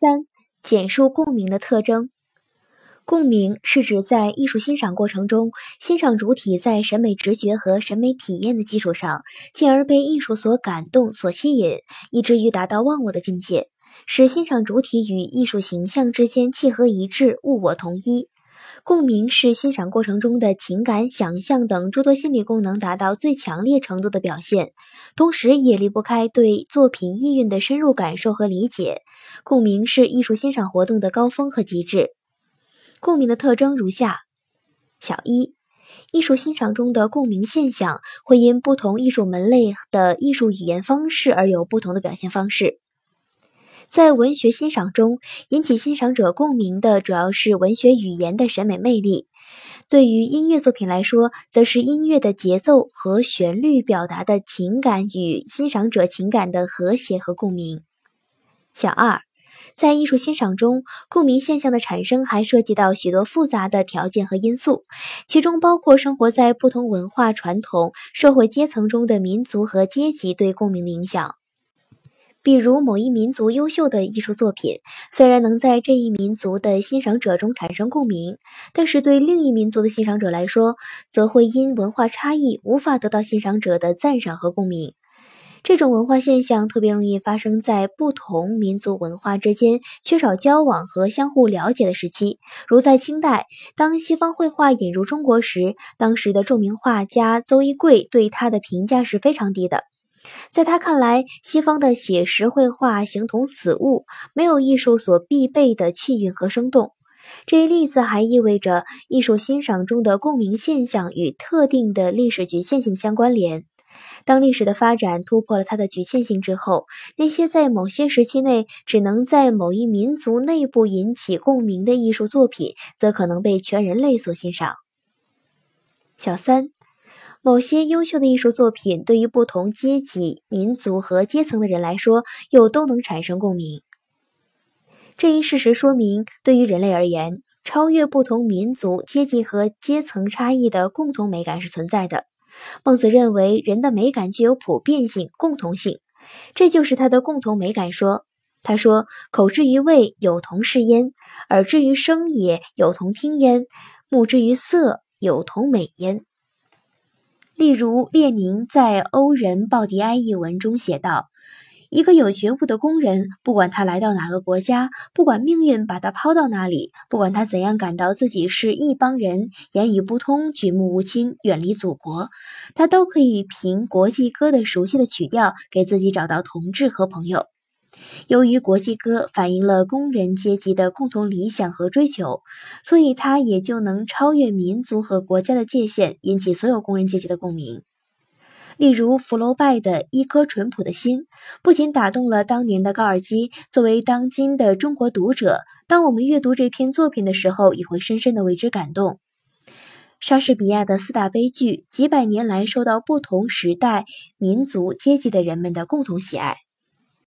三、简述共鸣的特征。共鸣是指在艺术欣赏过程中，欣赏主体在审美直觉和审美体验的基础上，进而被艺术所感动、所吸引，以至于达到忘我的境界，使欣赏主体与艺术形象之间契合一致、物我同一。共鸣是欣赏过程中的情感、想象等诸多心理功能达到最强烈程度的表现，同时也离不开对作品意蕴的深入感受和理解。共鸣是艺术欣赏活动的高峰和极致。共鸣的特征如下：小一，艺术欣赏中的共鸣现象会因不同艺术门类的艺术语言方式而有不同的表现方式。在文学欣赏中，引起欣赏者共鸣的主要是文学语言的审美魅力；对于音乐作品来说，则是音乐的节奏和旋律表达的情感与欣赏者情感的和谐和共鸣。小二，在艺术欣赏中，共鸣现象的产生还涉及到许多复杂的条件和因素，其中包括生活在不同文化传统、社会阶层中的民族和阶级对共鸣的影响。比如某一民族优秀的艺术作品，虽然能在这一民族的欣赏者中产生共鸣，但是对另一民族的欣赏者来说，则会因文化差异无法得到欣赏者的赞赏和共鸣。这种文化现象特别容易发生在不同民族文化之间缺少交往和相互了解的时期，如在清代，当西方绘画引入中国时，当时的著名画家邹一桂对他的评价是非常低的。在他看来，西方的写实绘画形同死物，没有艺术所必备的气韵和生动。这一例子还意味着艺术欣赏中的共鸣现象与特定的历史局限性相关联。当历史的发展突破了它的局限性之后，那些在某些时期内只能在某一民族内部引起共鸣的艺术作品，则可能被全人类所欣赏。小三。某些优秀的艺术作品，对于不同阶级、民族和阶层的人来说，又都能产生共鸣。这一事实说明，对于人类而言，超越不同民族、阶级和阶层差异的共同美感是存在的。孟子认为，人的美感具有普遍性、共同性，这就是他的共同美感说。他说：“口之于味，有同视焉；耳之于声也，有同听焉；目之于色，有同美焉。”例如，列宁在《欧人鲍迪埃》一文中写道：“一个有觉悟的工人，不管他来到哪个国家，不管命运把他抛到哪里，不管他怎样感到自己是一帮人，言语不通，举目无亲，远离祖国，他都可以凭国际歌的熟悉的曲调，给自己找到同志和朋友。”由于国际歌反映了工人阶级的共同理想和追求，所以它也就能超越民族和国家的界限，引起所有工人阶级的共鸣。例如，福楼拜的《一颗淳朴的心》不仅打动了当年的高尔基，作为当今的中国读者，当我们阅读这篇作品的时候，也会深深的为之感动。莎士比亚的四大悲剧，几百年来受到不同时代、民族、阶级的人们的共同喜爱。